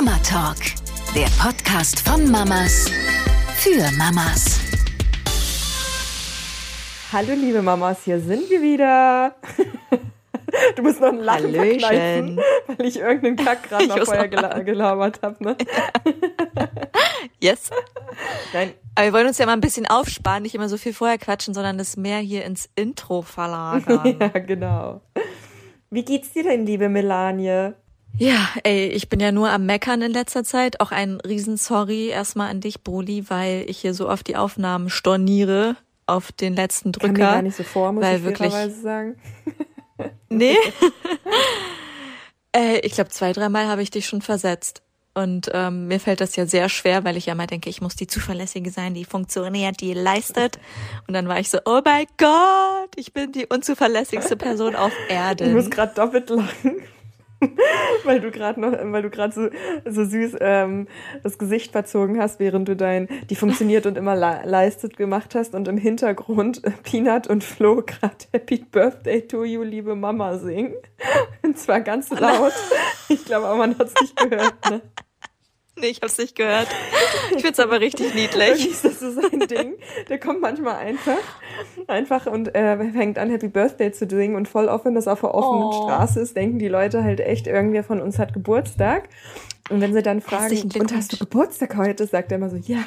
Mama Talk, der Podcast von Mamas für Mamas. Hallo liebe Mamas, hier sind wir wieder. Du musst noch ein Lachen verkneifen, weil ich irgendeinen Kack gerade noch vorher gela gelabert habe. Ne? Yes. Nein, Aber wir wollen uns ja mal ein bisschen aufsparen, nicht immer so viel vorher quatschen, sondern das mehr hier ins Intro verlagern. ja genau. Wie geht's dir denn, liebe Melanie? Ja, ey, ich bin ja nur am Meckern in letzter Zeit. Auch ein Riesen-Sorry erstmal an dich, Broli, weil ich hier so oft die Aufnahmen storniere auf den letzten Drücker. mir gar nicht so vor, muss weil ich wirklich- sagen. Nee. äh, ich glaube, zwei, dreimal habe ich dich schon versetzt. Und ähm, mir fällt das ja sehr schwer, weil ich ja immer denke, ich muss die Zuverlässige sein, die funktioniert, die leistet. Und dann war ich so, oh mein Gott, ich bin die unzuverlässigste Person auf Ich muss Erden. gerade doppelt lachen, weil du gerade noch, weil du gerade so, so süß ähm, das Gesicht verzogen hast, während du dein die funktioniert und immer le leistet gemacht hast und im Hintergrund äh, Peanut und Flo gerade Happy Birthday to you, liebe Mama singen. Und zwar ganz laut. Ich glaube, aber man hat es nicht gehört. Ne? Nee, ich hab's nicht gehört. Ich find's aber richtig niedlich. ist das so sein Ding. Der kommt manchmal einfach, einfach und äh, fängt an, Happy Birthday zu singen. Und voll oft, wenn das auf der offenen Oh. Straße ist, denken die Leute halt echt, irgendwer von uns hat Geburtstag. Und wenn sie dann fragen, und hast du Geburtstag heute, sagt er immer so, ja.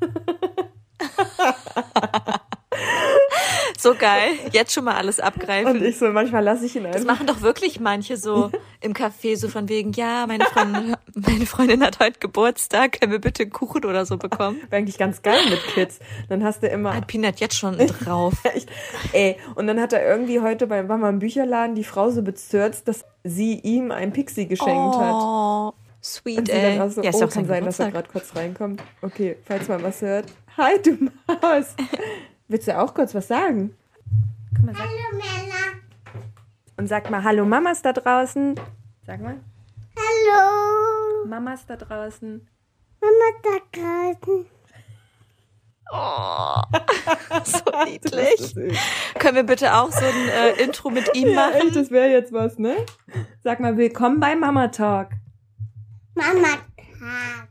So geil. Jetzt schon mal alles Und abgreifen. ich so, manchmal lasse ich ihn Das einfach. machen doch wirklich manche so im Café, so von wegen, ja, meine Freundin, meine Freundin hat heute Geburtstag, können wir bitte einen Kuchen oder so bekommen? Wäre eigentlich ganz geil mit Kids. Dann hast du immer, Hat Peanut jetzt schon drauf. echt, ey, und dann hat er irgendwie heute beim, war mal im Bücherladen die Frau so bezürzt, dass sie ihm ein Pixie geschenkt hat. Oh, sweet, Und sie ey. dann auch so, ja, ist oh, doch kann sein sein, dass er Geburtstag. gerade kurz reinkommt. Okay, falls man was hört. Hi, du Maus. Willst du auch kurz was sagen? Komm mal, sag. Hallo Männer. Und sag mal, hallo Mamas da draußen. Sag mal, Hallo. Mamas da draußen. Mama da draußen. So niedlich. Können wir bitte auch so ein äh, Intro mit ihm Ja, machen? echt, das wäre jetzt was, ne? Sag mal, willkommen bei Mama Talk. Mama Tag.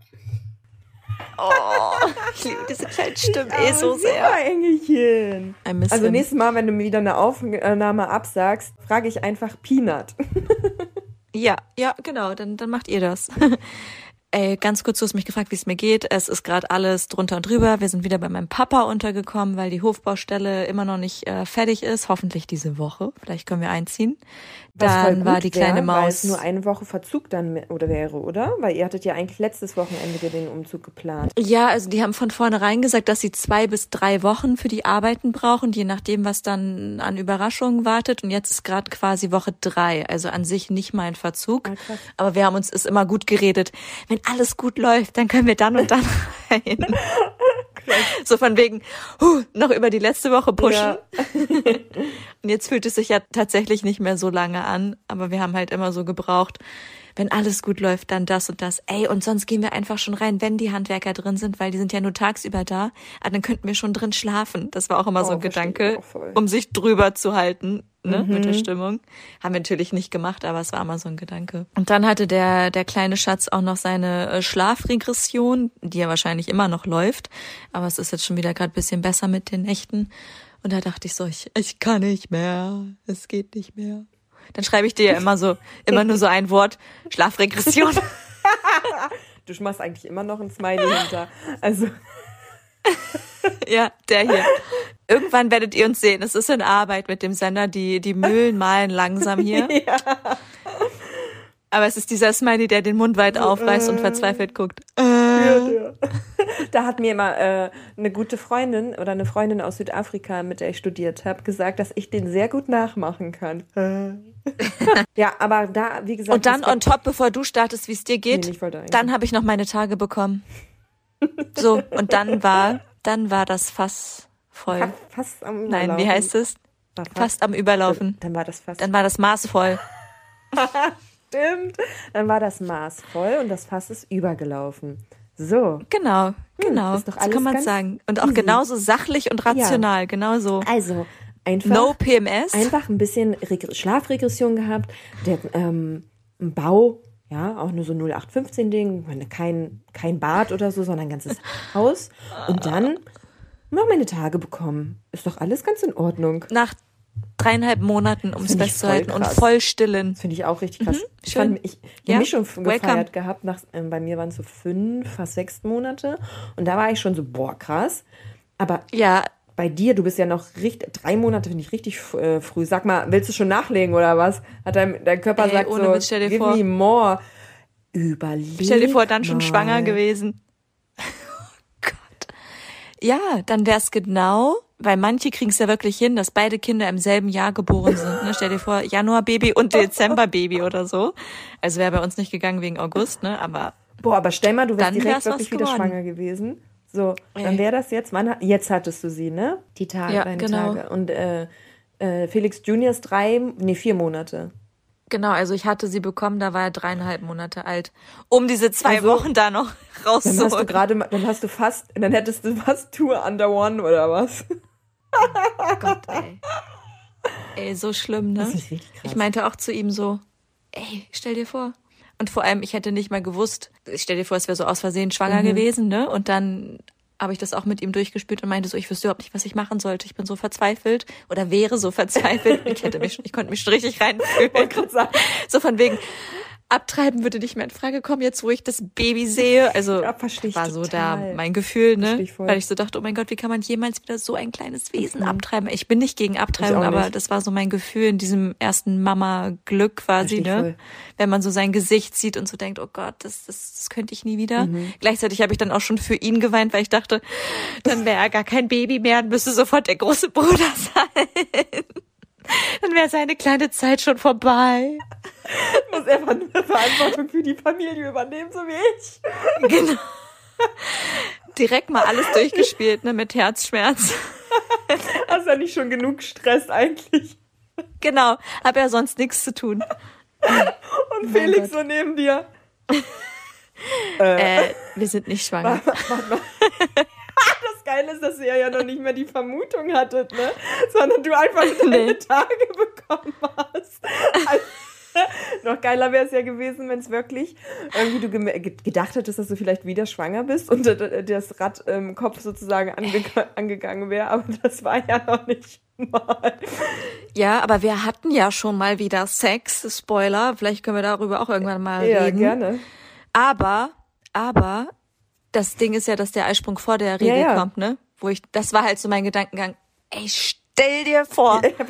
Oh, ich liebe diese kleinen Stimmen eh so super, sehr. Engelchen. Also him. nächstes Mal, wenn du mir wieder eine Aufnahme absagst, frage ich einfach Peanut. Ja, ja, genau, dann, dann macht ihr das. Ey, ganz kurz, du hast mich gefragt, wie es mir geht. Es ist gerade alles drunter und drüber. Wir sind wieder bei meinem Papa untergekommen, weil die Hofbaustelle immer noch nicht äh, fertig ist. Hoffentlich diese Woche. Vielleicht können wir einziehen. Was Dann gut war die kleine wär, Weil Maus. es nur eine Woche Verzug dann oder wäre, oder? Weil ihr hattet ja eigentlich letztes Wochenende den Umzug geplant. Ja, also die haben von vornherein gesagt, dass sie zwei bis drei Wochen für die Arbeiten brauchen, je nachdem, was dann an Überraschungen wartet. Und jetzt ist gerade quasi Woche drei, also an sich nicht mal ein Verzug. Ah. Aber wir haben uns ist immer gut geredet. Wenn alles gut läuft, dann können wir dann und dann rein. so von wegen, huh, noch über die letzte Woche pushen. Ja. Und jetzt fühlt es sich ja tatsächlich nicht mehr so lange an, aber wir haben halt immer so gebraucht, wenn alles gut läuft, dann das und das. Ey, und sonst gehen wir einfach schon rein, wenn die Handwerker drin sind, weil die sind ja nur tagsüber da. Aber dann könnten wir schon drin schlafen. Das war auch immer so Oh, ein verstehe ich Gedanke, um sich drüber zu halten, ne, mit Mhm. der Stimmung. Haben wir natürlich nicht gemacht, aber es war immer so ein Gedanke. Und dann hatte der, der kleine Schatz auch noch seine äh, Schlafregression, die ja wahrscheinlich immer noch läuft. Aber es ist jetzt schon wieder gerade bisschen besser mit den Nächten. Und da dachte ich so, ich, ich kann nicht mehr. Es geht nicht mehr. Dann schreibe ich dir ja immer so, immer nur so ein Wort, Schlafregression. Du machst eigentlich immer noch ein Smiley hinter. Also, ja, der hier. Irgendwann werdet ihr uns sehen. Es ist in Arbeit mit dem Sender. Die, die Mühlen malen langsam hier. Aber es ist dieser Smiley, der den Mund weit aufreißt und verzweifelt guckt. da hat mir mal äh, eine gute Freundin oder eine Freundin aus Südafrika, mit der ich studiert habe, gesagt, dass ich den sehr gut nachmachen kann. ja, aber da, wie gesagt. Und dann on top, bevor du startest, wie es dir geht, Nee, dann habe ich noch meine Tage bekommen. So, und dann war, dann war das Fass voll. fast, am Nein, wie Überlaufen. heißt es? War fast- Fast am Überlaufen. Dann war das fast. Dann war das Maß voll. Stimmt. Dann war das Maß voll und das Fass ist übergelaufen. So. Genau, genau. ist doch so alles kann man sagen. Und auch easy. genauso sachlich und rational, genauso. Also, einfach. No PMS. einfach ein bisschen Reg Schlafregression gehabt. Der ähm, Bau, Ja, auch nur so 0815-Ding, meine, kein, kein Bad oder so, sondern ein ganzes Haus. Und dann noch meine Tage bekommen. Ist doch alles ganz in Ordnung. Nach dreieinhalb Monaten, um es festzuhalten, und voll stillen. Finde ich auch richtig krass. ich schön. fand, ich, ich Ja, habe mich schon f- welcome. gefeiert gehabt. Nach, ähm, bei mir waren es so fünf, fast sechs Monate. Und da war ich schon so, boah, krass. Aber Ja, bei dir, du bist ja noch richtig, drei Monate finde ich richtig äh, früh. Sag mal, willst du schon nachlegen oder was? Hat dein, dein Körper Ey, sagt ohne so, Witz, stell dir give vor. me more. Überleg stell dir vor, dann schon mal. schwanger gewesen. Oh Gott. Ja, dann wär's genau, weil manche kriegen es ja wirklich hin, dass beide Kinder im selben Jahr geboren sind. Ne? Stell dir vor, Januar-Baby und Dezember-Baby oder so. Also wäre bei uns nicht gegangen wegen August, ne? Aber Boah, aber stell mal, du wärst direkt wirklich wieder geworden. schwanger gewesen. So, dann wäre das jetzt, wann, jetzt hattest du sie, ne? Die Tage, Ja, deine genau. Tage. Und äh, äh, Felix Junior ist drei, nee, vier Monate. genau, also ich hatte sie bekommen, da war er dreieinhalb Monate alt. Um diese zwei Also, Wochen da noch Dann hast du rauszuholen. gerade, mal- dann hast du fast, dann hättest du fast Tour under one oder was? Gott, ey. Ey, so schlimm, ne? Das ist krass. Ich meinte auch zu ihm so, ey, stell dir vor. Und vor allem, ich hätte nicht mal gewusst, ich stell dir vor, es wäre so aus Versehen schwanger gewesen, ne? Und dann habe ich das auch mit ihm durchgespielt und meinte so, ich wüsste überhaupt nicht, was ich machen sollte. Ich bin so verzweifelt oder wäre so verzweifelt. Ich hätte mich ich konnte mich schon richtig reinfühlen. So von wegen, abtreiben würde nicht mehr in Frage kommen, jetzt wo ich das Baby sehe. Also Ja, war so total. da mein Gefühl, ne? ich. Weil ich so dachte, oh mein Gott, wie kann man jemals wieder so ein kleines Wesen abtreiben? Ich bin nicht gegen Abtreibung, Ich auch aber nicht. das war so mein Gefühl in diesem ersten Mama-Glück quasi, ne? voll. Wenn man so sein Gesicht sieht und so denkt, oh Gott, das, das, das könnte ich nie wieder. Mhm. Gleichzeitig habe ich dann auch schon für ihn geweint, weil ich dachte, dann wäre er gar kein Baby mehr und müsste sofort der große Bruder sein. Dann wäre seine kleine Zeit schon vorbei. muss einfach eine Verantwortung für die Familie übernehmen, so wie ich. Genau. Direkt mal alles durchgespielt, ne, mit Herzschmerz. Hast ja nicht schon genug Stress eigentlich. Genau, hab ja sonst nichts zu tun. Und Felix so neben dir. Äh, wir sind nicht schwanger. Das Geile ist, dass ihr ja noch nicht mehr die Vermutung hattet, ne? Sondern du einfach deine Nee. Tage bekommen hast. Also, noch geiler wäre es ja gewesen, wenn es wirklich irgendwie du ge- gedacht hättest, dass du vielleicht wieder schwanger bist und das Rad im Kopf sozusagen ange angegangen wäre, aber das war ja noch nicht mal. Ja, aber wir hatten ja schon mal wieder Sex. Spoiler, vielleicht können wir darüber auch irgendwann mal Ja, reden. gerne. Aber, aber, das Ding ist ja, dass der Eisprung vor der Regel Ja, ja. kommt, ne? Wo ich, das war halt so mein Gedankengang. Ey, stell dir vor. Ja.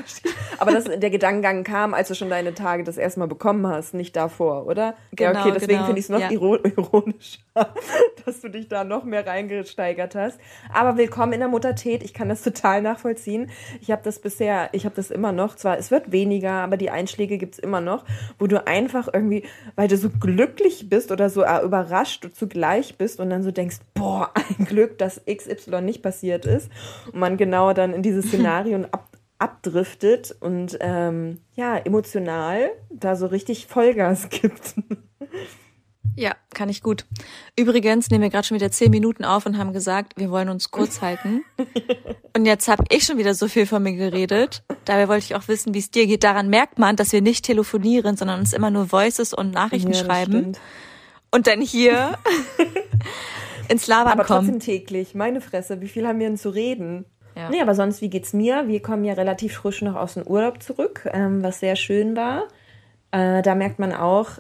Aber das, der Gedankengang kam, als du schon deine Tage das erste Mal bekommen hast, nicht davor, oder? ja, Genau, okay, deswegen genau, finde ich es noch ja. iro- ironischer, dass du dich da noch mehr reingesteigert hast. Aber willkommen in der Muttertät, ich kann das total nachvollziehen. Ich habe das bisher, ich habe das immer noch, zwar es wird weniger, aber die Einschläge gibt's immer noch, wo du einfach irgendwie, weil du so glücklich bist oder so äh, überrascht zugleich bist und dann so denkst, boah, ein Glück, dass XY nicht passiert ist. Und man genau dann in dieses Szenario ab, abdriftet und ähm, ja, emotional da so richtig Vollgas gibt. Ja, kann ich gut. Übrigens nehmen wir gerade schon wieder zehn Minuten auf und haben gesagt, wir wollen uns kurz halten. Und jetzt habe ich schon wieder so viel von mir geredet. Dabei wollte ich auch wissen, wie es dir geht. Daran merkt man, dass wir nicht telefonieren, sondern uns immer nur Voices und Nachrichten Ja, schreiben stimmt. und dann hier ins Labern Aber kommen. trotzdem täglich, meine Fresse, wie viel haben wir denn zu reden? Ja. Nee, aber sonst, wie geht's mir? Wir kommen ja relativ frisch noch aus dem Urlaub zurück, ähm, was sehr schön war. Äh, da merkt man auch,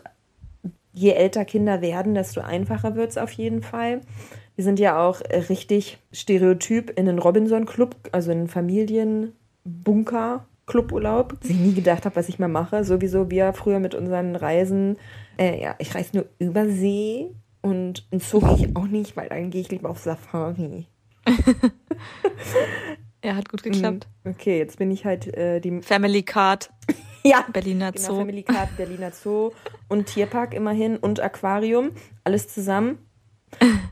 je älter Kinder werden, desto einfacher wird's auf jeden Fall. Wir sind ja auch äh, richtig stereotyp in den Robinson-Club, also in einen Familienbunker. Cluburlaub, dass ich nie gedacht habe, was ich mal mache. Sowieso wir früher mit unseren Reisen, äh, ja, ich reise nur über See und in Zoo ich auch nicht, weil dann gehe ich lieber auf Safari. Ja, hat gut geklappt. Okay, jetzt bin ich halt äh, die Family Card, ja, Berliner genau, Zoo. Family Card, Berliner Zoo und Tierpark immerhin und Aquarium, alles zusammen.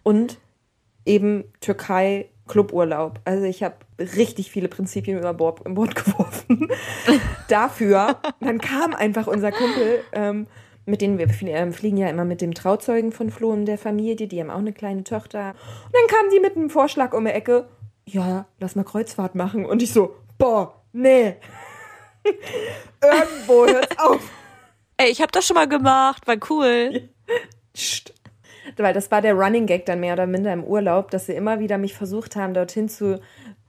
Und eben Türkei Cluburlaub. Also ich habe richtig viele Prinzipien über Bord, über Bord geworfen. Dafür, dann kam einfach unser Kumpel, ähm, mit denen wir ähm, fliegen ja immer mit dem Trauzeugen von Flo und der Familie, die haben auch eine kleine Tochter. Und dann kamen die mit einem Vorschlag um die Ecke, ja, lass mal Kreuzfahrt machen. Und ich so, boah, nee. Irgendwo hört's auf. Ey, ich habe das schon mal gemacht, war cool. Psst. Weil das war der Running Gag dann mehr oder minder im Urlaub, dass sie immer wieder mich versucht haben, dorthin zu,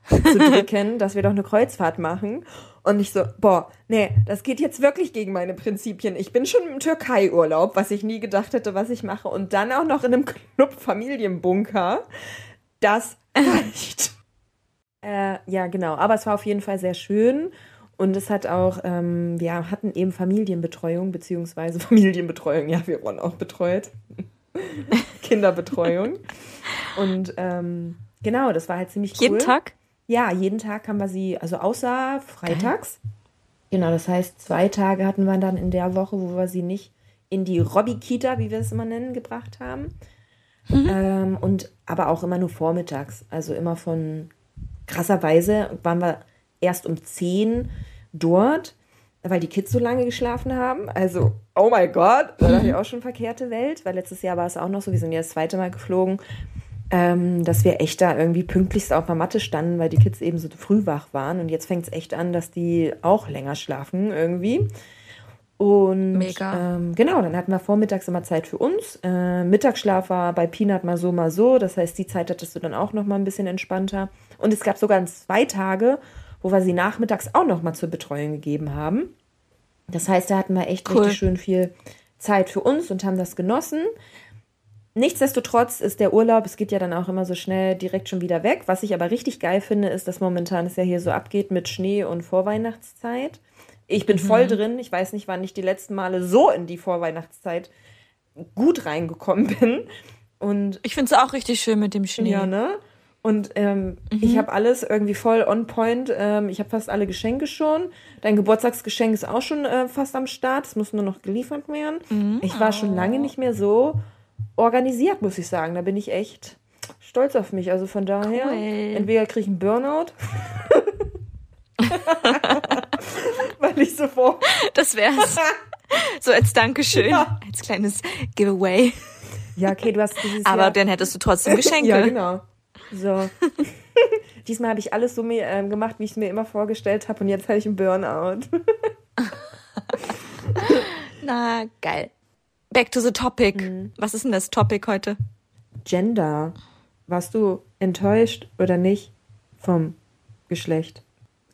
zu drücken, dass wir doch eine Kreuzfahrt machen. Und ich so, boah, nee, das geht jetzt wirklich gegen meine Prinzipien. Ich bin schon im Türkei-Urlaub, was ich nie gedacht hätte, was ich mache. Und dann auch noch in einem Club Familienbunker. Das reicht. äh, ja, genau. Aber es war auf jeden Fall sehr schön. Und es hat auch, ähm, wir hatten eben Familienbetreuung, beziehungsweise Familienbetreuung. Ja, wir wurden auch betreut. Kinderbetreuung. Und ähm, genau, das war halt ziemlich cool. Jeden Tag? Ja, jeden Tag haben wir sie, also außer freitags. Genau, das heißt, zwei Tage hatten wir dann in der Woche, wo wir sie nicht in die Robby-Kita, wie wir es immer nennen, gebracht haben. Ähm, und aber auch immer nur vormittags. Also immer von krasserweise waren wir erst um 10 dort, weil die Kids so lange geschlafen haben. Also, oh mein Gott, da dachte ich auch schon verkehrte Welt, weil letztes Jahr war es auch noch so, wir sind ja das zweite Mal geflogen, ähm, dass wir echt da irgendwie pünktlichst auf der Matte standen, weil die Kids eben so früh wach waren. Und jetzt fängt es echt an, dass die auch länger schlafen irgendwie. Und Mega. Ähm, genau, dann hatten wir vormittags immer Zeit für uns. Äh, Mittagsschlaf war bei Peanut mal so, mal so. Das heißt, die Zeit hattest du dann auch noch mal ein bisschen entspannter. Und es gab sogar zwei Tage, wo wir sie nachmittags auch noch mal zur Betreuung gegeben haben. Das heißt, da hatten wir echt Cool. richtig schön viel Zeit für uns und haben das genossen. Nichtsdestotrotz ist der Urlaub, es geht ja dann auch immer so schnell direkt schon wieder weg. Was ich aber richtig geil finde, ist, dass momentan es ja hier so abgeht mit Schnee und Vorweihnachtszeit. Ich bin voll drin. Ich weiß nicht, wann ich die letzten Male so in die Vorweihnachtszeit gut reingekommen bin. Und Ich finde es auch richtig schön mit dem Schnee. ja, ne? Und ähm, ich habe alles irgendwie voll on point. Ähm, ich habe fast alle Geschenke schon. Dein Geburtstagsgeschenk ist auch schon äh, fast am Start. Es muss nur noch geliefert werden. Ich war schon lange nicht mehr so organisiert, muss ich sagen. Da bin ich echt stolz auf mich. Also von daher, Cool. entweder kriege ich einen Burnout. Weil ich so vor. Das wär's. so als Dankeschön, Ja. als kleines Giveaway. Ja, okay, du hast dieses Aber Jahr. dann hättest du trotzdem Geschenke. Ja, genau. So. Diesmal habe ich alles so mir, ähm, gemacht, wie ich es mir immer vorgestellt habe. Und jetzt habe ich einen Burnout. Na, geil. Back to the topic. Mhm. Was ist denn das Topic heute? Gender. Warst du enttäuscht oder nicht vom Geschlecht?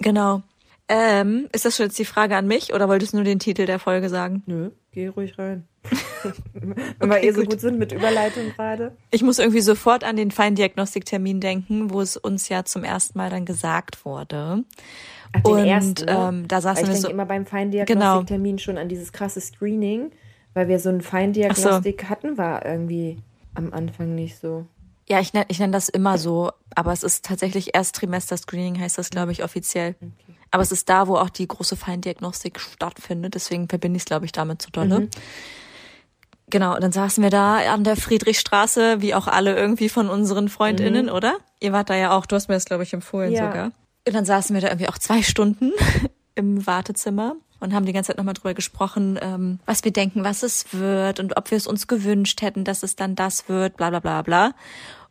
Genau. Ähm, ist das schon jetzt die Frage an mich oder wolltest du nur den Titel der Folge sagen? Nö, geh ruhig rein. Wenn wir eh so gut. gut sind mit Überleitung gerade. Ich muss irgendwie sofort an den Feindiagnostiktermin denken, wo es uns ja zum ersten Mal dann gesagt wurde. Ach, den Und, ersten, ne? ähm, da saßen Weil ich wir denke so- immer beim Feindiagnostiktermin schon an dieses krasse Screening, weil wir so ein Feindiagnostik hatten, war irgendwie am Anfang nicht so. Ja, ich nenne ich nenn das immer so, aber es ist tatsächlich Ersttrimester-Screening, heißt das, glaube ich, offiziell. Aber es ist da, wo auch die große Feindiagnostik stattfindet, deswegen verbinde ich es, glaube ich, damit so dolle. Genau, und dann saßen wir da an der Friedrichstraße, wie auch alle irgendwie von unseren FreundInnen, oder? Ihr wart da ja auch, du hast mir das, glaube ich, empfohlen Ja. sogar. Und dann saßen wir da irgendwie auch zwei Stunden im Wartezimmer und haben die ganze Zeit nochmal drüber gesprochen, ähm, was wir denken, was es wird und ob wir es uns gewünscht hätten, dass es dann das wird, bla bla bla bla.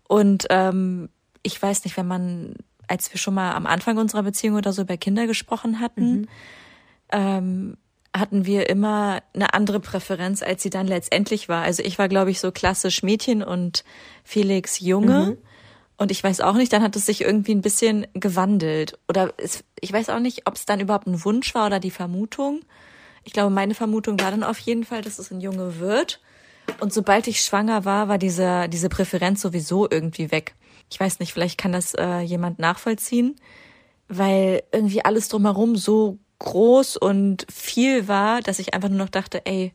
Und ähm, ich weiß nicht, wenn man, als wir schon mal am Anfang unserer Beziehung oder so über Kinder gesprochen hatten, ähm, hatten wir immer eine andere Präferenz, als sie dann letztendlich war. Also ich war, glaube ich, so klassisch Mädchen und Felix Junge. Und ich weiß auch nicht, dann hat es sich irgendwie ein bisschen gewandelt. Oder es, ich weiß auch nicht, ob es dann überhaupt ein Wunsch war oder die Vermutung. Ich glaube, meine Vermutung war dann auf jeden Fall, dass es ein Junge wird. Und sobald ich schwanger war, war diese, diese Präferenz sowieso irgendwie weg. Ich weiß nicht, vielleicht kann das äh, jemand nachvollziehen, weil irgendwie alles drumherum so groß und viel war, dass ich einfach nur noch dachte, ey,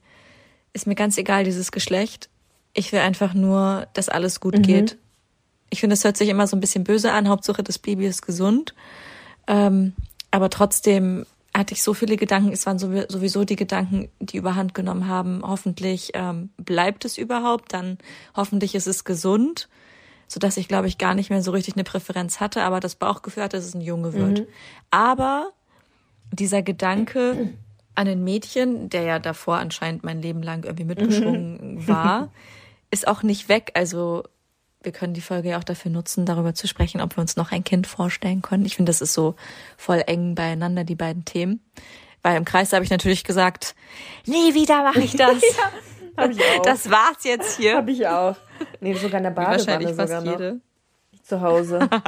ist mir ganz egal, dieses Geschlecht. Ich will einfach nur, dass alles gut geht. Ich finde, es hört sich immer so ein bisschen böse an. Hauptsache, das Baby ist gesund. Ähm, aber trotzdem hatte ich so viele Gedanken. Es waren sowie- sowieso die Gedanken, die überhand genommen haben. Hoffentlich ähm, bleibt es überhaupt. Dann hoffentlich ist es gesund. Sodass ich, glaube ich, gar nicht mehr so richtig eine Präferenz hatte. Aber das Bauchgefühl hatte, dass es ein Junge wird. Aber dieser Gedanke an ein Mädchen, der ja davor anscheinend mein Leben lang irgendwie mitgeschwungen war, ist auch nicht weg. Also wir können die Folge ja auch dafür nutzen, darüber zu sprechen, ob wir uns noch ein Kind vorstellen können. Ich finde, das ist so voll eng beieinander, die beiden Themen. Weil im Kreis habe ich natürlich gesagt, nie wieder mache ich das. Hab ich auch. Das war's jetzt hier. Habe ich auch. Nee, sogar in der Wahrscheinlich Badewanne fast sogar noch. jede. Zu Hause.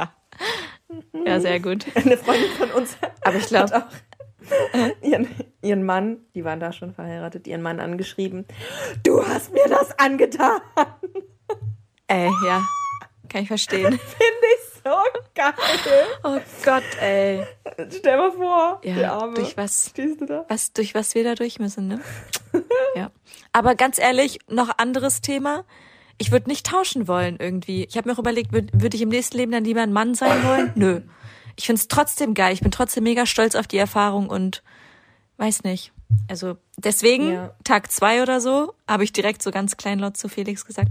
Ja, sehr gut. Eine Freundin von uns Aber ich glaube, hat auch ihren, ihren Mann, die waren da schon verheiratet, ihren Mann angeschrieben. Du hast mir das angetan. Ey, ja, kann ich verstehen. Finde ich so geil. Oh Gott, ey. Stell mal vor, die Ja, Arme. durch was, Stehst du da? was, durch was wir da durch müssen, ne? Ja. Aber ganz ehrlich, noch anderes Thema. Ich würde nicht tauschen wollen irgendwie. Ich habe mir auch überlegt, würde würd ich im nächsten Leben dann lieber ein Mann sein wollen? Nö. Ich find's trotzdem geil. Ich bin trotzdem mega stolz auf die Erfahrung und weiß nicht. Also deswegen, Ja. Tag zwei oder so, habe ich direkt so ganz kleinlaut zu Felix gesagt,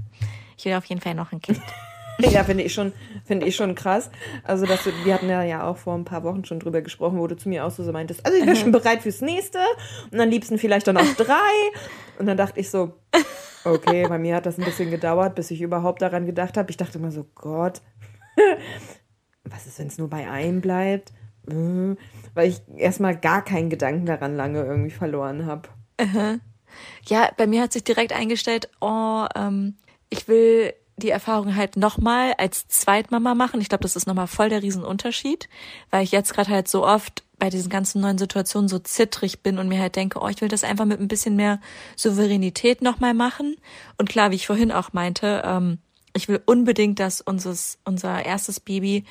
ich will auf jeden Fall noch ein Kind. Ja, finde ich schon, finde ich schon krass. Also, dass du, wir hatten ja, ja auch vor ein paar Wochen schon drüber gesprochen, wo du zu mir auch so, so meintest, also ich wäre schon bereit fürs nächste und am liebsten vielleicht dann auch drei. Und dann dachte ich so, okay, bei mir hat das ein bisschen gedauert, bis ich überhaupt daran gedacht habe. Ich dachte immer so, Gott, was ist, wenn es nur bei einem bleibt? Hm, Weil ich erstmal gar keinen Gedanken daran lange irgendwie verloren habe. Ja, bei mir hat sich direkt eingestellt, oh, ähm, ich will die Erfahrung halt nochmal als Zweitmama machen. Ich glaube, das ist nochmal voll der Riesenunterschied, weil ich jetzt gerade halt so oft bei diesen ganzen neuen Situationen so zittrig bin und mir halt denke, oh, ich will das einfach mit ein bisschen mehr Souveränität nochmal machen. Und klar, wie ich vorhin auch meinte, ähm, ich will unbedingt, dass unseres, unser erstes Baby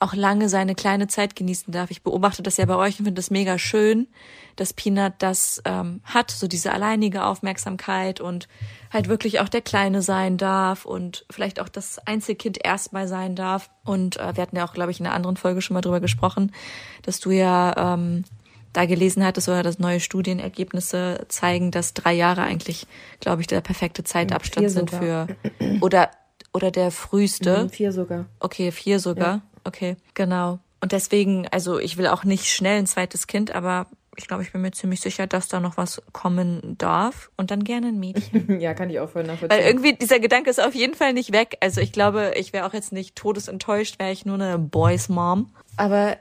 auch lange seine kleine Zeit genießen darf. Ich beobachte das ja bei euch und finde das mega schön, dass Peanut das ähm, hat, so diese alleinige Aufmerksamkeit und halt wirklich auch der Kleine sein darf und vielleicht auch das Einzelkind erstmal sein darf. Und äh, wir hatten ja auch, glaube ich, in einer anderen Folge schon mal drüber gesprochen, dass du ja ähm, da gelesen hattest oder dass neue Studienergebnisse zeigen, dass drei Jahre eigentlich, glaube ich, der perfekte Zeitabstand sind für oder oder der früheste. Mhm, Vier sogar. Okay, vier sogar. Okay, genau. Und deswegen, also ich will auch nicht schnell ein zweites Kind, aber ich glaube, ich bin mir ziemlich sicher, dass da noch was kommen darf. Und dann gerne ein Mädchen. Ja, kann ich auch voll Weil nachvollziehen. irgendwie dieser Gedanke ist auf jeden Fall nicht weg. Also ich glaube, ich wäre auch jetzt nicht todesenttäuscht, wäre ich nur eine Boys Mom. Aber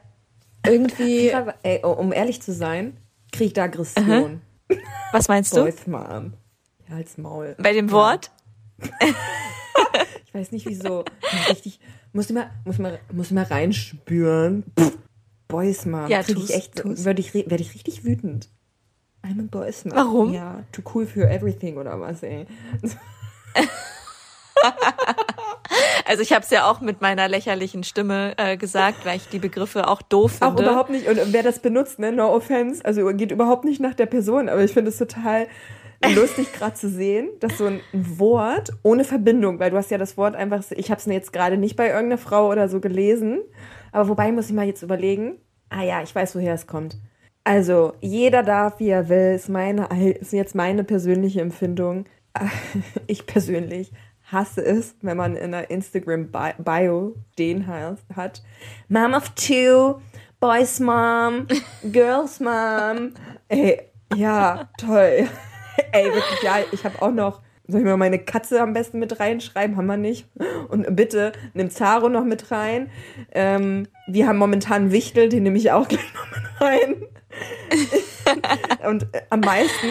irgendwie, Ey, oh, um ehrlich zu sein, kriege ich da Aggression. was meinst du? Boys Mom. Ja, als Maul. Bei dem Wort? Ich weiß nicht wieso. Richtig, muss immer, muss mal, muss mal reinspüren. Pff, Boys Mom. Ja, Krieg tu's, ich echt, tu's. werde ich, werde ich richtig wütend. I'm a Boys Mom. Warum? Ja, too cool for everything oder was, ey. Also ich habe es ja auch mit meiner lächerlichen Stimme äh, gesagt, weil ich die Begriffe auch doof finde. Auch überhaupt nicht, und wer das benutzt, ne, no offense, also geht überhaupt nicht nach der Person, aber ich finde es total lustig gerade zu sehen, dass so ein Wort ohne Verbindung, weil du hast ja das Wort einfach, ich habe es jetzt gerade nicht bei irgendeiner Frau oder so gelesen, aber wobei muss ich mal jetzt überlegen, ah ja, ich weiß, woher es kommt. Also, jeder darf, wie er will, ist, meine, ist jetzt meine persönliche Empfindung. Ich persönlich hasse es, wenn man in einer Instagram-Bio den hat. Mom of two, Boys Mom, Girls Mom. Ey, ja, toll. Ey, wirklich, ja, ich habe auch noch, soll ich mal meine Katze am besten mit reinschreiben? Haben wir nicht. Und bitte, nimm Zaro noch mit rein. Ähm, wir haben momentan Wichtel, den nehme ich auch gleich noch mit rein. und äh, am meisten,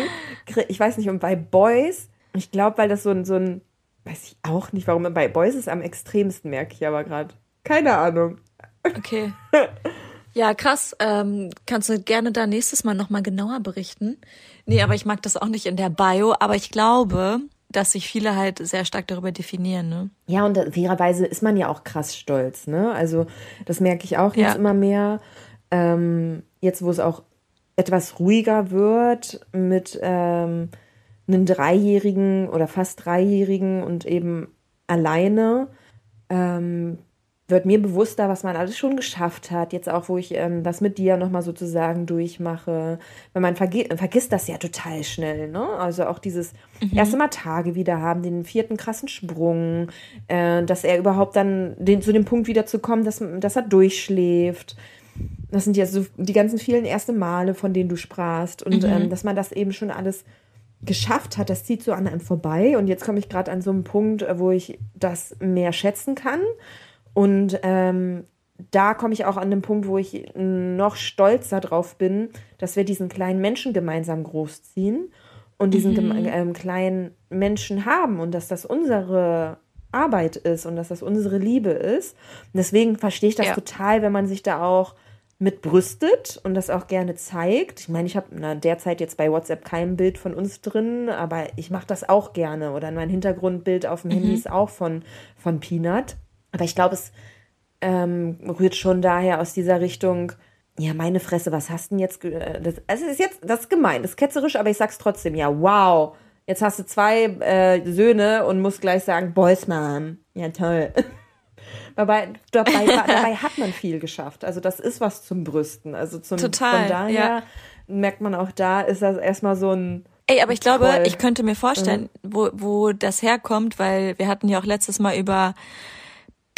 ich weiß nicht, und bei Boys, ich glaube, weil das so ein, so ein, weiß ich auch nicht, warum, bei Boys ist am extremsten, merke ich aber gerade. Keine Ahnung. Okay. Ja, krass. Ähm, kannst du gerne da nächstes Mal nochmal genauer berichten? Nee, aber ich mag das auch nicht in der Bio, aber ich glaube, dass sich viele halt sehr stark darüber definieren, ne? Ja, und fairerweise ist man ja auch krass stolz, ne? Also, das merke ich auch jetzt Ja. immer mehr. Ähm, jetzt, wo es auch etwas ruhiger wird mit ähm, einem Dreijährigen oder fast Dreijährigen und eben alleine, ähm, wird mir bewusster, was man alles schon geschafft hat. Jetzt auch, wo ich ähm, das mit dir nochmal sozusagen durchmache. Weil man verge vergisst das ja total schnell, ne? Also auch dieses erste Mal Tage wieder haben, den vierten krassen Sprung, äh, dass er überhaupt dann den, zu dem Punkt wieder zu kommen, dass, dass er durchschläft. Das sind ja so die ganzen vielen erste Male, von denen du sprachst. Und ähm, dass man das eben schon alles geschafft hat, das zieht so an einem vorbei. Und jetzt komme ich gerade an so einen Punkt, wo ich das mehr schätzen kann und ähm, da komme ich auch an den Punkt, wo ich noch stolzer drauf bin, dass wir diesen kleinen Menschen gemeinsam großziehen und diesen mhm. ähm, kleinen Menschen haben und dass das unsere Arbeit ist und dass das unsere Liebe ist. Und deswegen verstehe ich das ja. total, wenn man sich da auch mit brüstet und das auch gerne zeigt. Ich meine, ich habe derzeit jetzt bei WhatsApp kein Bild von uns drin, aber ich mache das auch gerne. Oder mein Hintergrundbild auf dem mhm. Handy ist auch von, von Peanut. Aber ich glaube, es ähm, rührt schon daher aus dieser Richtung, ja, meine Fresse, was hast du denn jetzt? Äh, das, also ist jetzt, das ist gemein, das ist ketzerisch, aber ich sag's trotzdem, ja, wow. Jetzt hast du zwei äh, Söhne und musst gleich sagen, Boys Mom. Ja, toll. dabei, dabei, dabei hat man viel geschafft. Also das ist was zum Brüsten. Also zum, Total, von daher ja. merkt man auch da, ist das erstmal so ein Ey, aber ich glaube, Troll. ich könnte mir vorstellen, mhm. wo, wo das herkommt, weil wir hatten ja auch letztes Mal über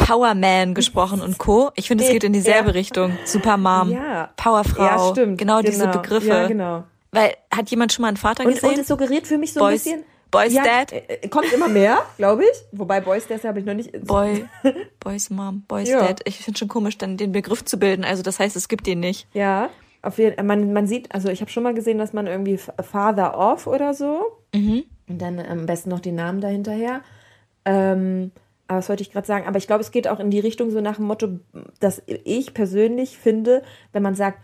Powerman gesprochen und Co. Ich finde, es geht in dieselbe ja. Richtung. Supermom, ja. Powerfrau. Ja, stimmt. Genau, genau, diese Begriffe. Ja, genau. Weil, hat jemand schon mal einen Vater und, gesehen? Und es suggeriert für mich so Boys, ein bisschen. Boys ja, Dad. Äh, äh, kommt immer mehr, glaube ich. Wobei Boys Dad habe ich noch nicht. Boy, Boys Mom, Boys ja. Dad. Ich finde schon komisch, dann den Begriff zu bilden. Also das heißt, es gibt den nicht. Ja. Auf jeden, man, man sieht, also ich habe schon mal gesehen, dass man irgendwie Father of oder so. Mhm. Und dann am besten noch den Namen dahinterher. Ähm, aber was wollte ich gerade sagen? Aber ich glaube, es geht auch in die Richtung so nach dem Motto, dass ich persönlich finde, wenn man sagt,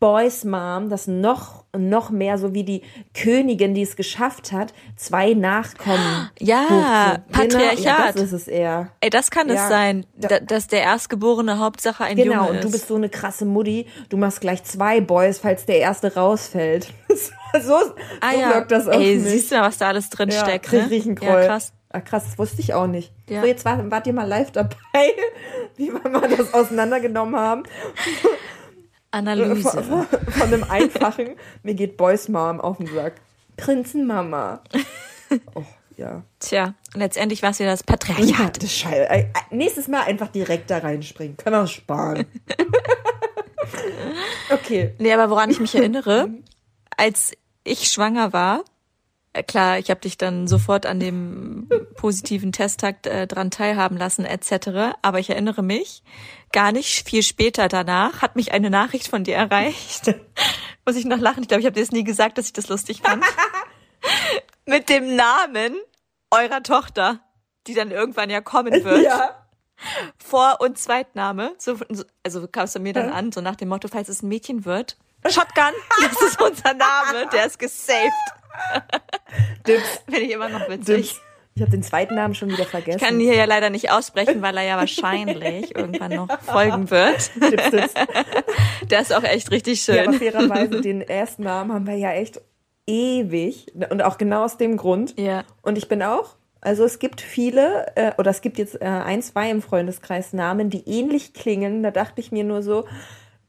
Boys Mom, das noch, noch mehr so wie die Königin, die es geschafft hat, zwei Nachkommen. Ja, Patriarchat. Ja, das ist es eher. Ey, das kann es ja, sein, da, dass der Erstgeborene Hauptsache ein genau, Junge ist. Genau, und du bist so eine krasse Mutti, du machst gleich zwei Boys, falls der erste rausfällt. so so ah, ja. wirkt das auch Ey, siehst du mal, was da alles drin ja, steckt, ne? Ja, krass. Ah, krass, das wusste ich auch nicht. Ja. So, jetzt war, wart ihr mal live dabei, wie wir mal das auseinandergenommen haben. Analyse. Von, von, von einem einfachen, mir geht Boys Mom auf den Sack. Prinzenmama. Oh, ja. Tja, letztendlich war es ja das Patriarchat. Ja, das Scheiße. Äh, nächstes Mal einfach direkt da reinspringen. Können wir sparen. okay. Nee, aber woran ich mich erinnere, als ich schwanger war, äh, klar, ich habe dich dann sofort an dem positiven Testtakt äh, dran teilhaben lassen etc. Aber ich erinnere mich, gar nicht viel später danach hat mich eine Nachricht von dir erreicht. Muss ich noch lachen? Ich glaube, ich habe dir das nie gesagt, dass ich das lustig fand. Mit dem Namen eurer Tochter, die dann irgendwann ja kommen wird. Ja. Vor- und Zweitname. So, also kamst du mir dann an, so nach dem Motto, falls es ein Mädchen wird. Shotgun, das ist unser Name, der ist gesaved. Dips. Finde ich immer noch witzig. Dips. Ich habe den zweiten Namen schon wieder vergessen. Ich kann ihn hier ja leider nicht aussprechen, weil er ja wahrscheinlich irgendwann noch folgen wird. Dips, Dips. Der ist auch echt richtig schön. Ja, aber fairerweise, den ersten Namen haben wir ja echt ewig. Und auch genau aus dem Grund. Ja. Und ich bin auch also es gibt viele, äh, oder es gibt jetzt äh, ein, zwei im Freundeskreis Namen, die ähnlich klingen. Da dachte ich mir nur so,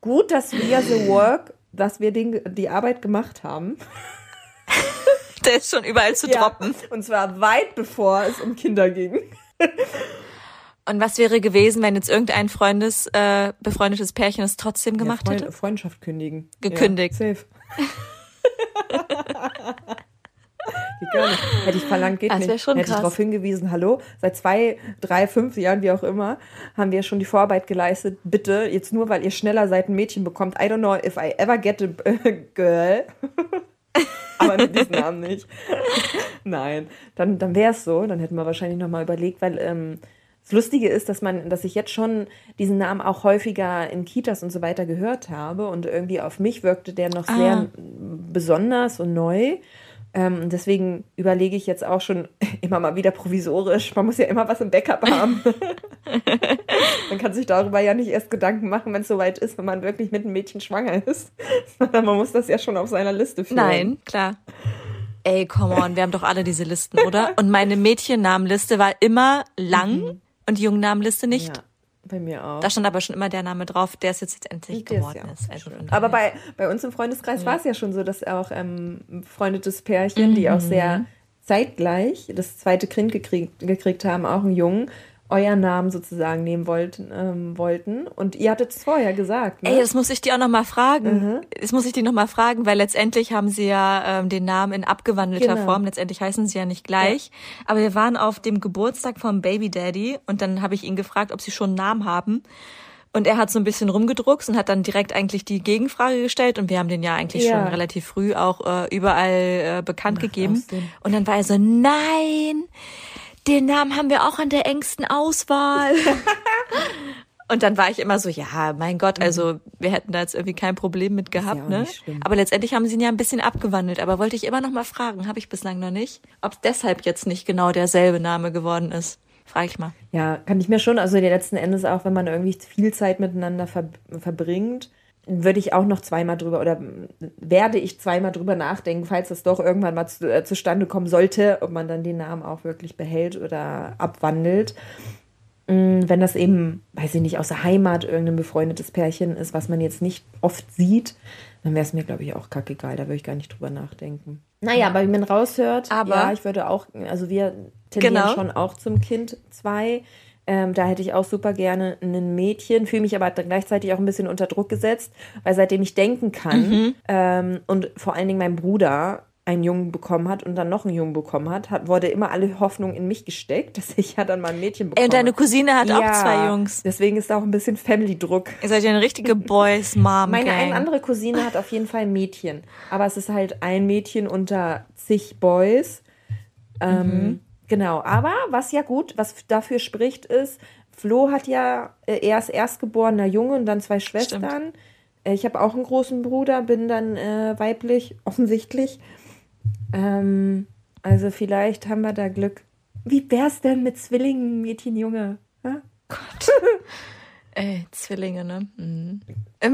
gut, dass wir The Work, dass wir den, die Arbeit gemacht haben. Der ist schon überall zu ja, droppen. Und zwar weit bevor es um Kinder ging. Und was wäre gewesen, wenn jetzt irgendein Freundes, äh, befreundetes Pärchen es trotzdem gemacht ja, Freund, hätte? Freundschaft kündigen. Gekündigt. Ja, safe. geht gar nicht. Hätte ich verlangt, geht das nicht. Schon Hätte krass. ich darauf hingewiesen, hallo, seit zwei, drei, fünf Jahren, wie auch immer, haben wir schon die Vorarbeit geleistet. Bitte, jetzt nur, weil ihr schneller seid ein Mädchen bekommt. I don't know if I ever get a girl. Mit diesem Namen nicht. Nein, dann, dann wäre es so. Dann hätten wir wahrscheinlich nochmal überlegt, weil ähm, das Lustige ist, dass man, dass ich jetzt schon diesen Namen auch häufiger in Kitas und so weiter gehört habe und irgendwie auf mich wirkte der noch ah. sehr besonders und neu. Ähm, deswegen überlege ich jetzt auch schon immer mal wieder provisorisch. Man muss ja immer was im Backup haben. man kann sich darüber ja nicht erst Gedanken machen, wenn es soweit ist, wenn man wirklich mit einem Mädchen schwanger ist. man muss das ja schon auf seiner Liste führen. Nein, klar. Ey, come on, wir haben doch alle diese Listen, oder? Und meine Mädchennamenliste war immer lang mhm. und die Jungennamenliste nicht. Ja. Bei mir auch. Da stand aber schon immer der Name drauf, der es jetzt letztendlich geworden ja ist. Also aber bei, bei uns im Freundeskreis ja. war es ja schon so, dass auch ähm, befreundetes Pärchen, mhm. die auch sehr zeitgleich das zweite Kind gekriegt, gekriegt haben, auch einen Jungen, euer Namen sozusagen nehmen wollten, ähm, wollten. Und ihr hattet es vorher gesagt. Ne? Ey, das muss ich dir auch nochmal fragen. Mhm. Das muss ich dir nochmal fragen, weil letztendlich haben sie ja ähm, den Namen in abgewandelter genau. Form. Letztendlich heißen sie ja nicht gleich. Ja. Aber wir waren auf dem Geburtstag vom Baby Daddy und dann habe ich ihn gefragt, ob sie schon einen Namen haben. Und er hat so ein bisschen rumgedruckst und hat dann direkt eigentlich die Gegenfrage gestellt und wir haben den ja eigentlich Ja. schon relativ früh auch äh, überall äh, bekannt gegeben. auch Sinn. Und dann war er so, nein, den Namen haben wir auch an der engsten Auswahl. und dann war ich immer so, ja, mein Gott, also wir hätten da jetzt irgendwie kein Problem mit gehabt, auch ne? Aber letztendlich haben sie ihn ja ein bisschen abgewandelt. Aber wollte ich immer noch mal fragen, habe ich bislang noch nicht, ob es deshalb jetzt nicht genau derselbe Name geworden ist. Frage ich mal. Ja, kann ich mir schon, also die letzten Endes auch, wenn man irgendwie viel Zeit miteinander ver verbringt, würde ich auch noch zweimal drüber oder werde ich zweimal drüber nachdenken, falls das doch irgendwann mal zu, äh, zustande kommen sollte, ob man dann den Namen auch wirklich behält oder abwandelt. Mm, Wenn das eben, weiß ich nicht, aus der Heimat irgendein befreundetes Pärchen ist, was man jetzt nicht oft sieht, dann wäre es mir, glaube ich, auch kackegal. Da würde ich gar nicht drüber nachdenken. Naja, aber wie man raushört, Aber- ja, ich würde auch, also wir tendieren Genau. schon auch zum Kind 2. Ähm, da hätte ich auch super gerne ein Mädchen, fühle mich aber gleichzeitig auch ein bisschen unter Druck gesetzt, weil seitdem ich denken kann Mhm. ähm, und vor allen Dingen mein Bruder einen Jungen bekommen hat und dann noch einen Jungen bekommen hat, hat wurde immer alle Hoffnung in mich gesteckt, dass ich ja dann mal ein Mädchen bekomme. Und deine Cousine hat auch zwei Jungs. Deswegen ist da auch ein bisschen Family-Druck. Ihr seid ja eine richtige Boys-Mom-Gang. Meine eine andere Cousine hat auf jeden Fall ein Mädchen. Aber es ist halt ein Mädchen unter zig Boys. Ähm, Mhm. Genau. Aber was ja gut, was dafür spricht, ist, Flo hat ja, äh, er ist erstgeborener Junge und dann zwei Schwestern. Äh, Ich habe auch einen großen Bruder, bin dann äh, weiblich, offensichtlich. Ähm, also vielleicht haben wir da Glück. Wie wär's denn mit Zwillingen, Mädchen, Junge? Ja? Ey, Zwillinge, ne? Mhm.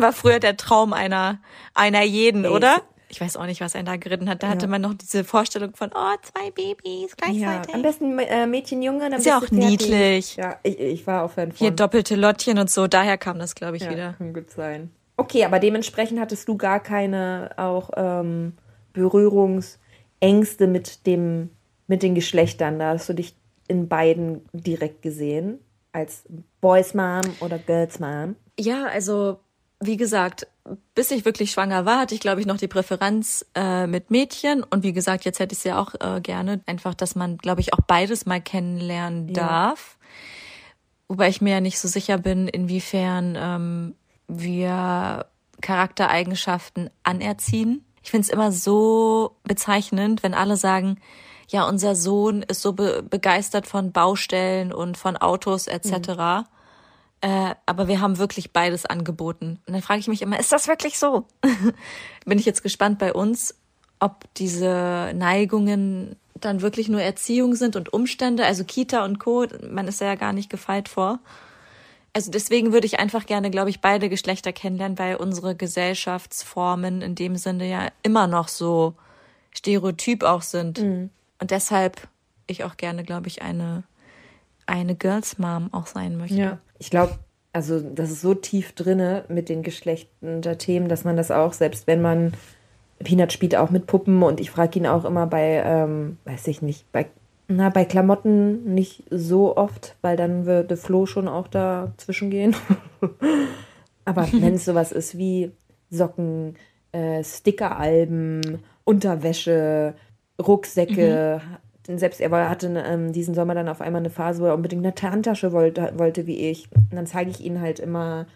War früher der Traum einer, einer jeden, Ey, oder? Ich weiß auch nicht, was einen da geritten hat. Da hatte Ja. man noch diese Vorstellung von, oh, zwei Babys Ja, gleichzeitig. am besten äh, Mädchen, Junge, dann Ist ja auch niedlich. Ja, ich, ich war auch Fan von. Hier doppelte Lottchen und so. Daher kam das, glaube ich, ja, wieder. kann gut sein. Okay, aber dementsprechend hattest du gar keine auch ähm, Berührungsängste mit dem mit den Geschlechtern. Da hast du dich in beiden direkt gesehen als Boys Mom oder Girls Mom. Ja, also wie gesagt, bis ich wirklich schwanger war, hatte ich, glaube ich, noch die Präferenz äh, mit Mädchen. Und wie gesagt, jetzt hätte ich es ja auch äh, gerne. Einfach, dass man, glaube ich, auch beides mal kennenlernen Ja. darf. Wobei ich mir ja nicht so sicher bin, inwiefern ähm, wir Charaktereigenschaften anerziehen. Ich finde es immer so bezeichnend, wenn alle sagen, ja, unser Sohn ist so be begeistert von Baustellen und von Autos etc. Äh, aber wir haben wirklich beides angeboten. Und dann frage ich mich immer, ist das wirklich so? Bin ich jetzt gespannt bei uns, ob diese Neigungen dann wirklich nur Erziehung sind und Umstände, also Kita und Co., man ist ja gar nicht gefeit vor. Also deswegen würde ich einfach gerne, glaube ich, beide Geschlechter kennenlernen, weil unsere Gesellschaftsformen in dem Sinne ja immer noch so stereotyp auch sind. Und deshalb ich auch gerne, glaube ich, eine, eine Girls Mom auch sein möchte. Ich glaube, also das ist so tief drinne mit den Geschlechtern der Themen, dass man das auch, selbst wenn man Peanut spielt auch mit Puppen und ich frage ihn auch immer bei, ähm, weiß ich nicht, bei, na, bei Klamotten nicht so oft, weil dann würde Flo schon auch dazwischen gehen. Aber wenn es sowas ist wie Socken, äh, Stickeralben, Unterwäsche, Rucksäcke, denn selbst er war- hatte ähm, diesen Sommer dann auf einmal eine Phase, wo er unbedingt eine Handtasche wollte, wollte wie ich. Und dann zeige ich ihm halt immer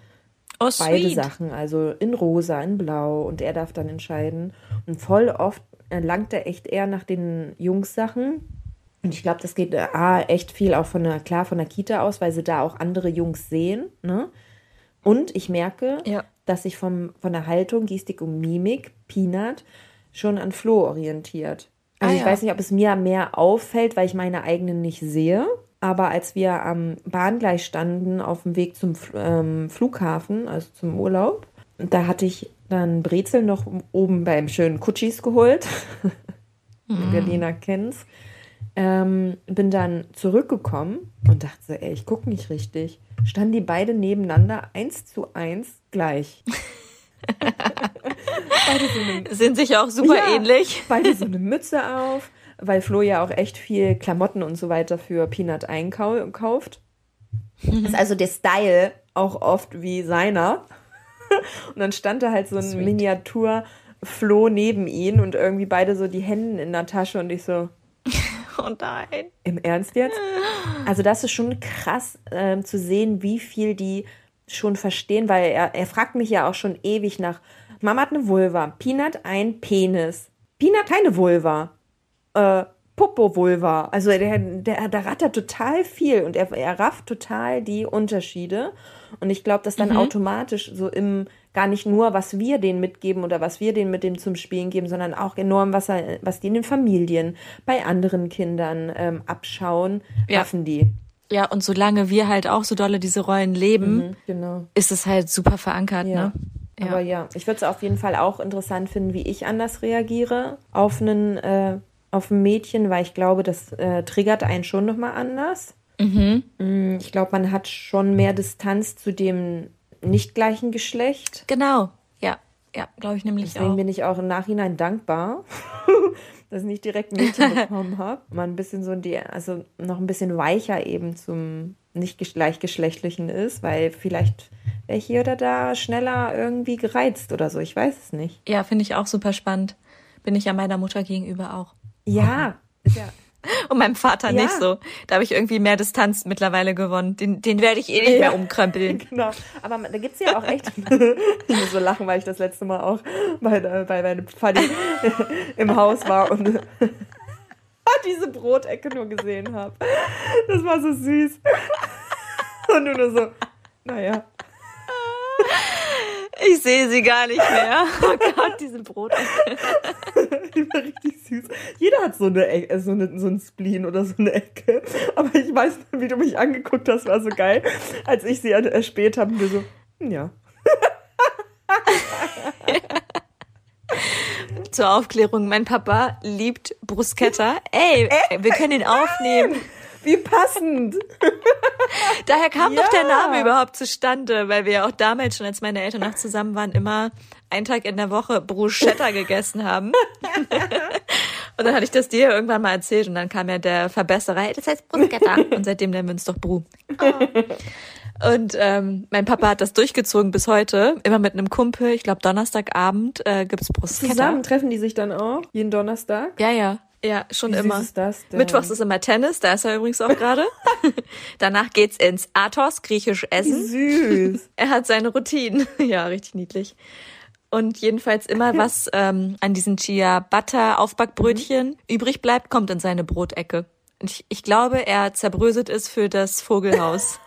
Oh, beide sweet. Sachen, also in rosa, in blau und er darf dann entscheiden. Und voll oft äh, langt er echt eher nach den Jungs-Sachen. Und ich glaube, das geht äh, A, echt viel auch von der, klar von der Kita aus, weil sie da auch andere Jungs sehen. Ne? Und ich merke, Ja. dass sich vom, von der Haltung, Gestik und Mimik, Peanut, schon an Flo orientiert. Also Ah, ich ja. weiß nicht, ob es mir mehr auffällt, weil ich meine eigenen nicht sehe. Aber als wir am Bahngleis standen auf dem Weg zum ähm, Flughafen, also zum Urlaub, da hatte ich dann Brezel noch oben beim schönen Kutschis geholt. Mhm. Galina kennt's. Ähm, bin dann zurückgekommen und dachte so, ey, ich gucke nicht richtig. Standen die beide nebeneinander, eins zu eins, gleich. beide so eine Sind sich auch super Ja. ähnlich. beide so eine Mütze auf, weil Flo ja auch echt viel Klamotten und so weiter für Peanut einkauft. Ist also der Style auch oft wie seiner. Und dann stand da halt so ein Sweet. Miniatur Flo neben ihn und irgendwie beide so die Hände in der Tasche und ich so, Oh nein. im Ernst jetzt? Also das ist schon krass ähm, zu sehen, wie viel die schon verstehen, weil er, er fragt mich ja auch schon ewig nach, Mama hat eine Vulva, Peanut ein Penis. Peanut keine Vulva. Äh, Popo-Vulva. Also der, der, der rattert total viel und er, er rafft total die Unterschiede. Und ich glaube, dass dann Mhm. automatisch so im, gar nicht nur, was wir denen mitgeben oder was wir denen mit dem zum Spielen geben, sondern auch enorm, was, er, was die in den Familien, bei anderen Kindern ähm, abschauen, Ja. raffen die. Ja, und solange wir halt auch so dolle diese Rollen leben, Mhm, genau. ist es halt super verankert, Ja. ne? Ja. Aber ja, ich würde es auf jeden Fall auch interessant finden, wie ich anders reagiere auf einen, äh, auf ein Mädchen, weil ich glaube, das äh, triggert einen schon nochmal anders. Mhm. Mm, Ich glaube, man hat schon mehr Distanz zu dem nicht gleichen Geschlecht. Genau. Ja, ja, glaube ich nämlich Deswegen auch. bin ich auch im Nachhinein dankbar, dass ich nicht direkt Mädchen bekommen habe. Man ein bisschen so die, also noch ein bisschen weicher eben zum nicht gesch- gleichgeschlechtlichen ist, weil vielleicht wäre hier oder da schneller irgendwie gereizt oder so. Ich weiß es nicht. Ja, finde ich auch super spannend. Bin ich ja meiner Mutter gegenüber auch. Ja, ist ja. Und meinem Vater Ja. nicht so. Da habe ich irgendwie mehr Distanz mittlerweile gewonnen. Den, den werde ich eh nicht mehr umkrempeln. Genau. Aber da gibt's ja auch echt. ich muss so lachen, weil ich das letzte Mal auch bei, der- bei meinem Pfadi im Haus war und diese Brotecke nur gesehen habe. Das war so süß. Und du nur so, naja. Ich sehe sie gar nicht mehr. Oh Gott, diese Brot. Die war richtig süß. Jeder hat so eine Ecke, so, eine, so ein Spleen oder so eine Ecke. Aber ich weiß, wie du mich angeguckt hast, war so geil. Als ich sie erspäht habe, wir so, hm, ja. Zur Aufklärung, mein Papa liebt Bruschetta. Ey, wir können ihn aufnehmen. Wie passend. Daher kam Ja. doch der Name überhaupt zustande, weil wir ja auch damals schon, als meine Eltern noch zusammen waren, immer einen Tag in der Woche Bruschetta gegessen haben. und dann hatte ich das dir irgendwann mal erzählt und dann kam ja der Verbesserer, hey, das heißt Bruschetta. und seitdem nennen wir uns doch Bru. Und ähm, mein Papa hat das durchgezogen bis heute, immer mit einem Kumpel. Ich glaube, Donnerstagabend äh, gibt's Bruschetta. Zusammen treffen die sich dann auch, jeden Donnerstag. Ja, ja. Ja, schon Wie immer. ist das denn? Mittwochs ist immer Tennis, da ist er übrigens auch gerade. Danach geht's ins Athos, griechisch Wie essen. süß. Er hat seine Routinen. ja, richtig niedlich. Und jedenfalls immer, was ähm, an diesen Chia Butter Aufbackbrötchen Mhm. übrig bleibt, kommt in seine Brotecke. Und ich, ich glaube, er zerbröselt es für das Vogelhaus.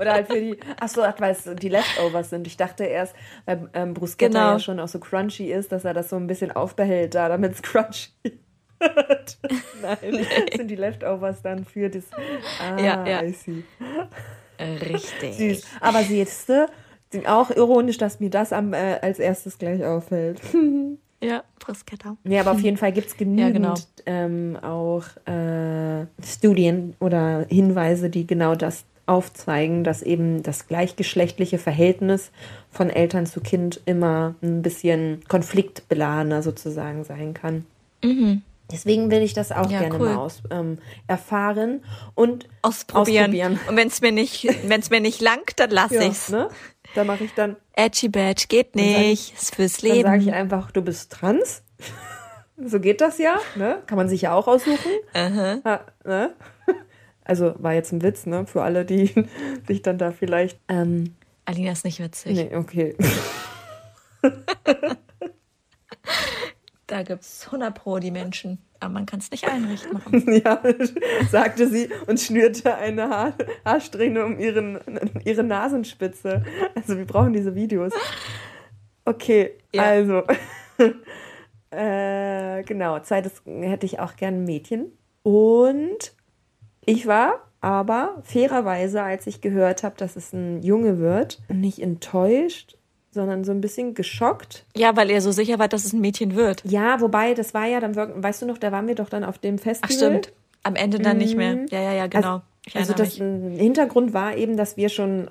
Oder halt für die, ach so, weil es die Leftovers sind. Ich dachte erst, weil ähm, Bruschetta Genau. ja schon auch so crunchy ist, dass er das so ein bisschen aufbehält da, damit es crunchy wird. Nein, das sind die Leftovers dann für das. Ah, Ja, ja. I see. Richtig. Süß. Aber siehst du, auch ironisch, dass mir das am, äh, als erstes gleich auffällt. Ja, Bruschetta. Ja, aber auf jeden Fall gibt's genügend genau. ähm, auch äh, Studien oder Hinweise, die genau das aufzeigen, dass eben das gleichgeschlechtliche Verhältnis von Eltern zu Kind immer ein bisschen konfliktbeladener sozusagen sein kann. Deswegen will ich das auch. Ja, gerne cool. mal aus, ähm, erfahren und Ausprobieren. Ausprobieren. Und wenn es mir nicht, wenn es mir nicht langt, dann lass ja, ich's. ne? Da mache ich dann, Edgy Badge geht nicht. Ist fürs dann sage ich Leben. einfach, du bist trans. so geht das ja, ne? Kann man sich ja auch aussuchen. Ha, ne? Also war jetzt ein Witz, ne? Für alle, die sich dann da vielleicht. Ähm, Alina ist nicht witzig. nee, okay. Da gibt's 100 pro die Menschen. Aber man kann es nicht recht machen. ja, sagte sie und schnürte eine Haar Haarsträhne um ihren, ihre Nasenspitze. Also wir brauchen diese Videos. Okay, Ja. also. äh, genau, zweites hätte ich auch gern ein Mädchen. Und ich war aber fairerweise, als ich gehört habe, dass es ein Junge wird, nicht enttäuscht, sondern so ein bisschen geschockt. Ja, weil ihr so sicher wart, dass es ein Mädchen wird. Ja, wobei, das war ja dann wirklich, weißt du noch, da waren wir doch dann auf dem Ach, Festival. stimmt. Am Ende dann nicht mehr. Ja, ja, ja, genau. Also erinnere das Hintergrund war eben, dass wir schon,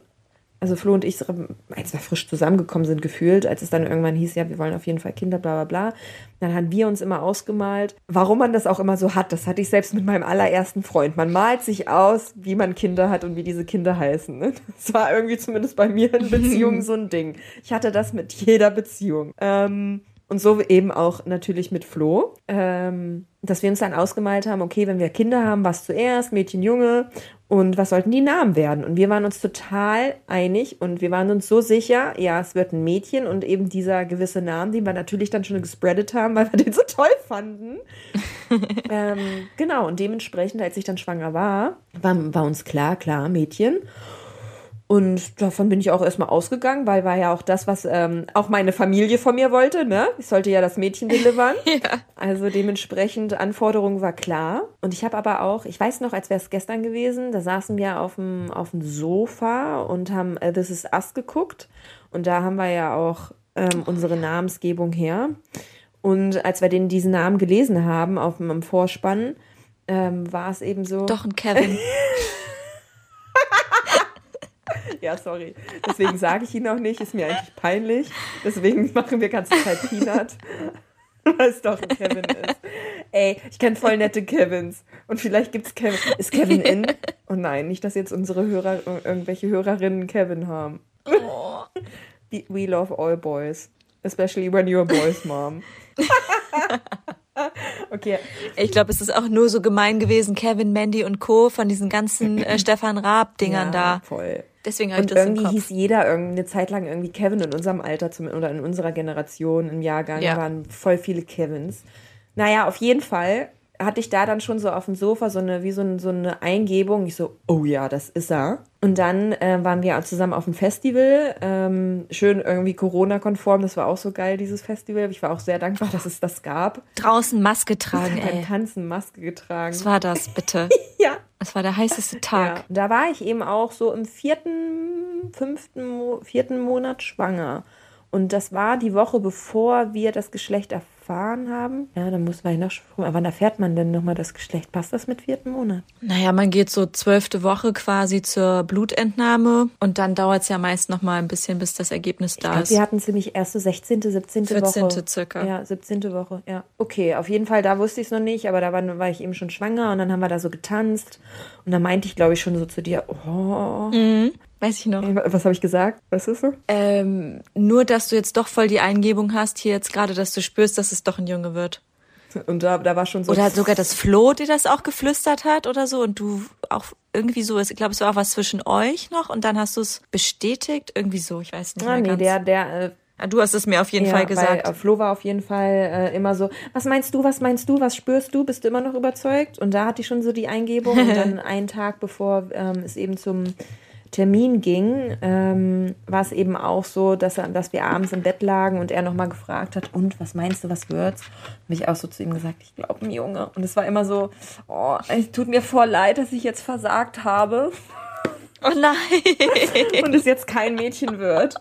also Flo und ich, als wir frisch zusammengekommen sind, gefühlt, als es dann irgendwann hieß, ja, wir wollen auf jeden Fall Kinder, bla bla bla, dann haben wir uns immer ausgemalt, warum man das auch immer so hat. Das hatte ich selbst mit meinem allerersten Freund. Man malt sich aus, wie man Kinder hat und wie diese Kinder heißen. Ne? Das war irgendwie zumindest bei mir in Beziehungen so ein Ding. Ich hatte das mit jeder Beziehung. Ähm, und so eben auch natürlich mit Flo, ähm, dass wir uns dann ausgemalt haben, okay, wenn wir Kinder haben, was zuerst, Mädchen, Junge. Und was sollten die Namen werden? Und wir waren uns total einig und wir waren uns so sicher, ja, es wird ein Mädchen und eben dieser gewisse Name, den wir natürlich dann schon gespreadet haben, weil wir den so toll fanden. ähm, genau, und dementsprechend, als ich dann schwanger war, war, war uns klar, klar, Mädchen. Und davon bin ich auch erstmal ausgegangen, weil war ja auch das, was ähm, auch meine Familie von mir wollte. Ne? Ich sollte ja das Mädchen delivern. Ja. Also dementsprechend Anforderung war klar. Und ich habe aber auch, ich weiß noch, als wäre es gestern gewesen, da saßen wir auf dem, auf dem Sofa und haben äh, This Is Us geguckt. Und da haben wir ja auch ähm, unsere Namensgebung her. Und als wir den, diesen Namen gelesen haben auf dem Vorspann, ähm, war es eben so. Doch ein Kevin. Ja, sorry. Deswegen sage ich ihn auch nicht, ist mir eigentlich peinlich. Deswegen machen wir ganze Zeit Peanut. Weil es doch ein Kevin ist. Ey, ich kenne voll nette Kevins. Und vielleicht gibt's Kevin. Ist Kevin in? Oh nein, nicht, dass jetzt unsere Hörer, irgendwelche Hörerinnen Kevin haben. Oh. We we love all boys. Especially when you're a boy's mom. okay. Ich glaube, es ist auch nur so gemein gewesen, Kevin, Mandy und Co. von diesen ganzen äh, Stefan Raab-Dingern ja, da. Voll. Deswegen habe ich das im irgendwie Kopf. hieß jeder irgendeine Zeit lang irgendwie Kevin in unserem Alter zum, oder in unserer Generation im Jahrgang Ja. waren voll viele Kevins. Naja, auf jeden Fall hatte ich da dann schon so auf dem Sofa so eine, wie so, ein, so eine Eingebung. Ich so, oh ja, das ist er. Und dann äh, waren wir zusammen auf dem Festival. Ähm, schön irgendwie Corona-konform. Das war auch so geil, dieses Festival. Ich war auch sehr dankbar, dass es das gab. Draußen Maske tragen, Beim ey. Tanzen Maske getragen. Was war das, bitte? ja. Das war der heißeste Tag. Ja, da war ich eben auch so im vierten, fünften, vierten Monat schwanger. Und das war die Woche, bevor wir das Geschlecht erfahren haben. Ja, dann muss man ja noch, wann erfährt man denn nochmal das Geschlecht? Passt das mit vierten Monat? Naja, man geht so zwölfte Woche quasi zur Blutentnahme und dann dauert es ja meist noch mal ein bisschen, bis das Ergebnis Ich da glaube, ist. wir hatten ziemlich erste 16., 17. 14. Woche. circa. Ja, 17. Woche, ja. Okay, auf jeden Fall, da wusste ich es noch nicht, aber da war, war ich eben schon schwanger und dann haben wir da so getanzt. Und da meinte ich, glaube ich, schon so zu dir, oh, Weiß ich noch. was habe ich gesagt? Was ist so? Ähm, nur, dass du jetzt doch voll die Eingebung hast, hier jetzt gerade, dass du spürst, dass es doch ein Junge wird. Und da, da war schon so. Oder sogar das Flo dir das auch geflüstert hat oder so und du auch irgendwie so, ich glaube, es war auch was zwischen euch noch und dann hast du es bestätigt, irgendwie so, ich weiß nicht Ah, mehr nee, ganz. der, der, äh, Ah, du hast es mir auf jeden Fall gesagt. Weil, äh, Flo war auf jeden Fall äh, immer so, was meinst du, was meinst du, was spürst du, bist du immer noch überzeugt? Und da hatte ich schon so die Eingebung. Und dann einen Tag bevor ähm, es eben zum Termin ging, ähm, war es eben auch so, dass, er, dass wir abends im Bett lagen und er nochmal gefragt hat, und was meinst du, was wird's? Habe ich auch so zu ihm gesagt, ich glaube ein Junge. Und es war immer so, oh, es tut mir voll leid, dass ich jetzt versagt habe oh nein. und es jetzt kein Mädchen wird,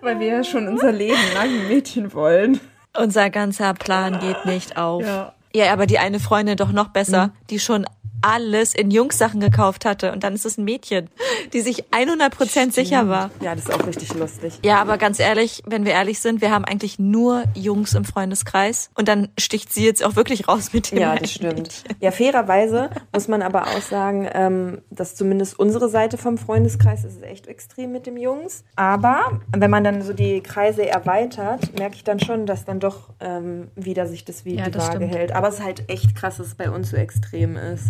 weil wir ja schon unser Leben lang ein Mädchen wollen. Unser ganzer Plan geht nicht auf. Ja. Ja, aber die eine Freundin doch noch besser, die schon alles in Jungs-Sachen gekauft hatte. Und dann ist es ein Mädchen, die sich 100% sicher war. Ja, das ist auch richtig lustig. Ja, aber ganz ehrlich, wenn wir ehrlich sind, wir haben eigentlich nur Jungs im Freundeskreis. Und dann sticht sie jetzt auch wirklich raus mit dem Ja, das stimmt. Mädchen. Ja, fairerweise muss man aber auch sagen, ähm, dass zumindest unsere Seite vom Freundeskreis ist echt extrem mit dem Jungs. Aber wenn man dann so die Kreise erweitert, merke ich dann schon, dass dann doch ähm, wieder sich das wie Ja, die das Waage stimmt. hält. Aber es ist halt echt krass, dass es bei uns so extrem ist.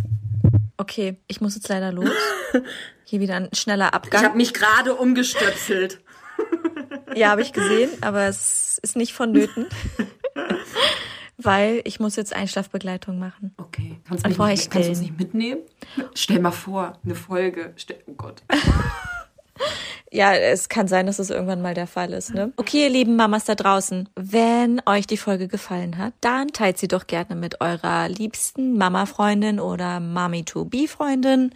Okay, ich muss jetzt leider los. Hier wieder ein schneller Abgang. mich gerade umgestöpselt. Ja, habe ich gesehen, aber es ist nicht vonnöten. Weil ich muss jetzt Einschlafbegleitung machen. Okay. Kannst, Und mich nicht, kannst du nicht mitnehmen? Stell mal vor, eine Folge. Stell, oh Gott. Ja, es kann sein, dass es irgendwann mal der Fall ist. Ne? Okay, ihr lieben Mamas da draußen, wenn euch die Folge gefallen hat, dann teilt sie doch gerne mit eurer liebsten Mama-Freundin oder Mami-to-Be-Freundin.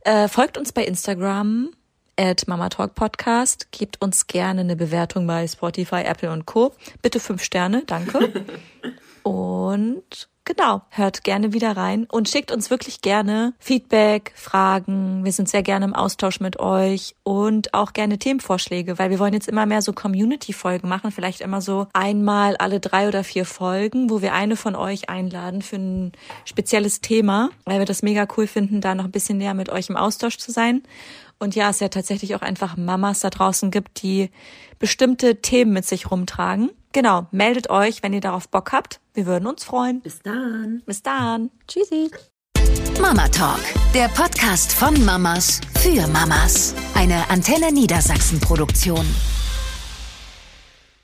Äh, folgt uns bei Instagram at Mama Talk Podcast. Gebt uns gerne eine Bewertung bei Spotify, Apple und Co. Bitte fünf Sterne, danke. Und genau, hört gerne wieder rein und schickt uns wirklich gerne Feedback, Fragen. Wir sind sehr gerne im Austausch mit euch und auch gerne Themenvorschläge, weil wir wollen jetzt immer mehr so Community-Folgen machen, vielleicht immer so einmal alle drei oder vier Folgen, wo wir eine von euch einladen für ein spezielles Thema, weil wir das mega cool finden, da noch ein bisschen näher mit euch im Austausch zu sein. Und ja, es ja tatsächlich auch einfach Mamas da draußen gibt, die bestimmte Themen mit sich rumtragen. Genau, meldet euch, wenn ihr darauf Bock habt. Wir würden uns freuen. Bis dann. Bis dann. Tschüssi. Mama Talk, der Podcast von Mamas für Mamas. Eine Antenne Niedersachsen Produktion.